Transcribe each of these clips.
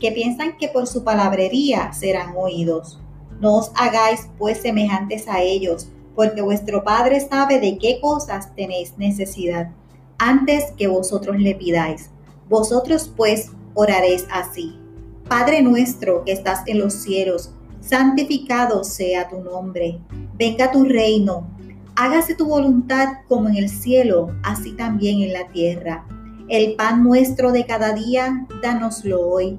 que piensan que por su palabrería serán oídos. No os hagáis pues semejantes a ellos, porque vuestro Padre sabe de qué cosas tenéis necesidad, antes que vosotros le pidáis. Vosotros pues oraréis así. Padre nuestro que estás en los cielos, santificado sea tu nombre. Venga tu reino. Hágase tu voluntad como en el cielo, así también en la tierra. El pan nuestro de cada día, dánoslo hoy.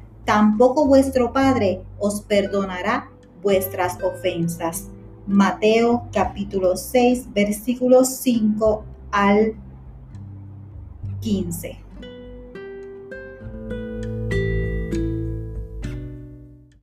tampoco vuestro Padre os perdonará vuestras ofensas. Mateo capítulo 6 versículos 5 al 15.